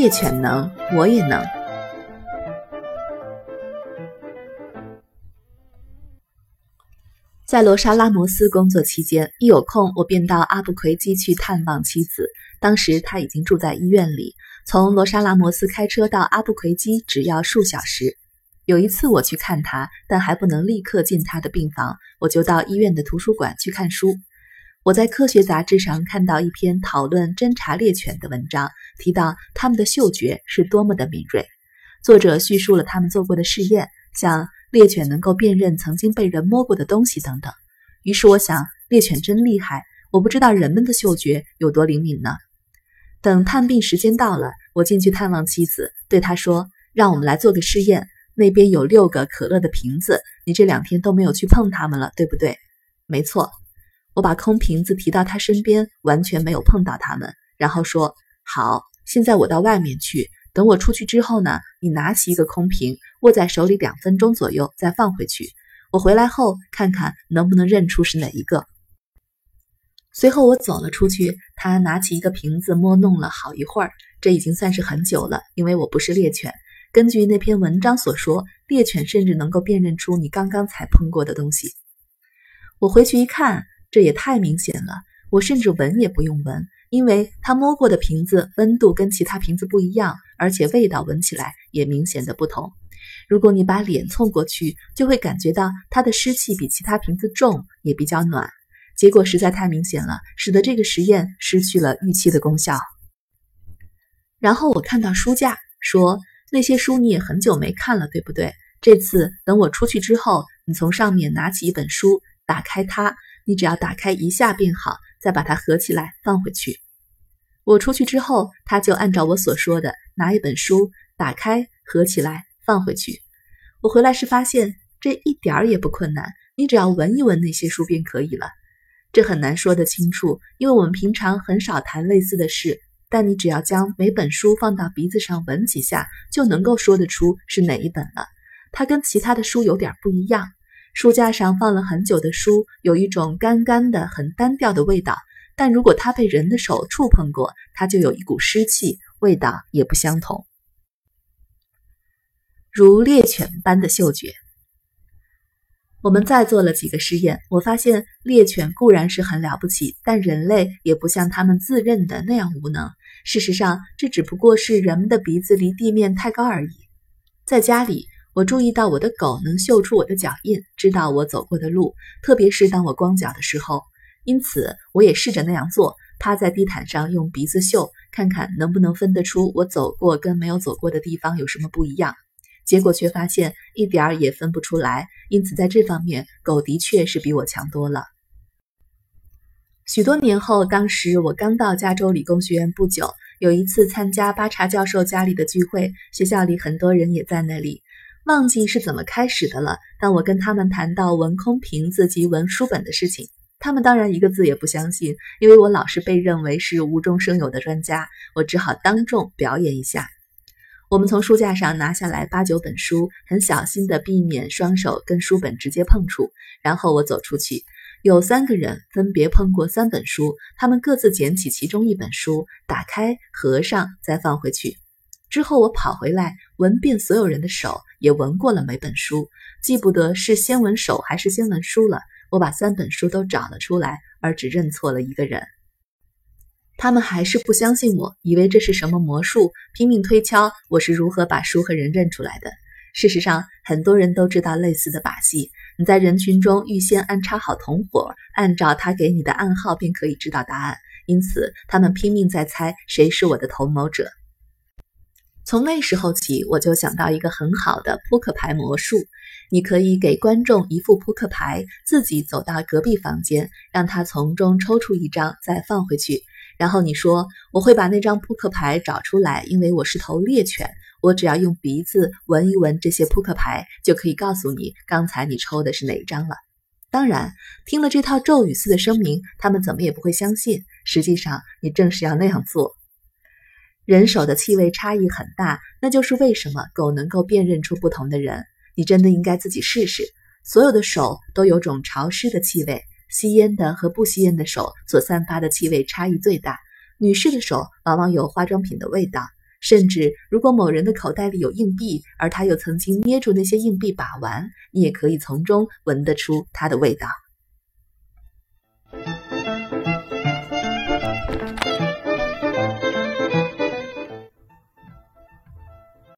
猎犬能，我也能。在罗莎拉摩斯工作期间，一有空我便到阿布奎基去探望妻子。当时他已经住在医院里，从罗莎拉摩斯开车到阿布奎基只要数小时。有一次我去看他，但还不能立刻进他的病房，我就到医院的图书馆去看书。我在科学杂志上看到一篇讨论侦察猎犬的文章，提到他们的嗅觉是多么的敏锐。作者叙述了他们做过的试验，像。猎犬能够辨认曾经被人摸过的东西等等，于是我想，猎犬真厉害。我不知道人们的嗅觉有多灵敏呢。等探病时间到了，我进去探望妻子，对她说：“让我们来做个试验。那边有六个可乐的瓶子，你这两天都没有去碰它们了，对不对？”“没错。”我把空瓶子提到他身边，完全没有碰到他们，然后说：“好，现在我到外面去。”等我出去之后呢，你拿起一个空瓶，握在手里两分钟左右，再放回去。我回来后看看能不能认出是哪一个。随后我走了出去，他拿起一个瓶子摸弄了好一会儿，这已经算是很久了，因为我不是猎犬。根据那篇文章所说，猎犬甚至能够辨认出你刚刚才碰过的东西。我回去一看，这也太明显了，我甚至闻也不用闻。因为他摸过的瓶子温度跟其他瓶子不一样，而且味道闻起来也明显的不同。如果你把脸凑过去，就会感觉到它的湿气比其他瓶子重，也比较暖。结果实在太明显了，使得这个实验失去了预期的功效。然后我看到书架，说那些书你也很久没看了，对不对？这次等我出去之后，你从上面拿起一本书，打开它，你只要打开一下便好。再把它合起来放回去。我出去之后，他就按照我所说的拿一本书，打开合起来放回去。我回来时发现这一点儿也不困难，你只要闻一闻那些书便可以了。这很难说得清楚，因为我们平常很少谈类似的事。但你只要将每本书放到鼻子上闻几下，就能够说得出是哪一本了。它跟其他的书有点不一样。书架上放了很久的书，有一种干干的、很单调的味道。但如果它被人的手触碰过，它就有一股湿气，味道也不相同。如猎犬般的嗅觉。我们再做了几个实验，我发现猎犬固然是很了不起，但人类也不像他们自认的那样无能。事实上，这只不过是人们的鼻子离地面太高而已。在家里。我注意到我的狗能嗅出我的脚印，知道我走过的路，特别是当我光脚的时候。因此，我也试着那样做，趴在地毯上用鼻子嗅，看看能不能分得出我走过跟没有走过的地方有什么不一样。结果却发现一点儿也分不出来。因此，在这方面，狗的确是比我强多了。许多年后，当时我刚到加州理工学院不久，有一次参加巴查教授家里的聚会，学校里很多人也在那里。忘记是怎么开始的了。当我跟他们谈到闻空瓶子及闻书本的事情，他们当然一个字也不相信，因为我老是被认为是无中生有的专家。我只好当众表演一下。我们从书架上拿下来八九本书，很小心地避免双手跟书本直接碰触。然后我走出去，有三个人分别碰过三本书，他们各自捡起其中一本书，打开、合上，再放回去。之后我跑回来，闻遍所有人的手，也闻过了每本书，记不得是先闻手还是先闻书了。我把三本书都找了出来，而只认错了一个人。他们还是不相信我，以为这是什么魔术，拼命推敲我是如何把书和人认出来的。事实上，很多人都知道类似的把戏。你在人群中预先安插好同伙，按照他给你的暗号，便可以知道答案。因此，他们拼命在猜谁是我的同谋者。从那时候起，我就想到一个很好的扑克牌魔术。你可以给观众一副扑克牌，自己走到隔壁房间，让他从中抽出一张，再放回去。然后你说：“我会把那张扑克牌找出来，因为我是头猎犬。我只要用鼻子闻一闻这些扑克牌，就可以告诉你刚才你抽的是哪张了。”当然，听了这套咒语似的声明，他们怎么也不会相信。实际上，你正是要那样做。人手的气味差异很大，那就是为什么狗能够辨认出不同的人。你真的应该自己试试。所有的手都有种潮湿的气味，吸烟的和不吸烟的手所散发的气味差异最大。女士的手往往有化妆品的味道，甚至如果某人的口袋里有硬币，而他又曾经捏住那些硬币把玩，你也可以从中闻得出它的味道。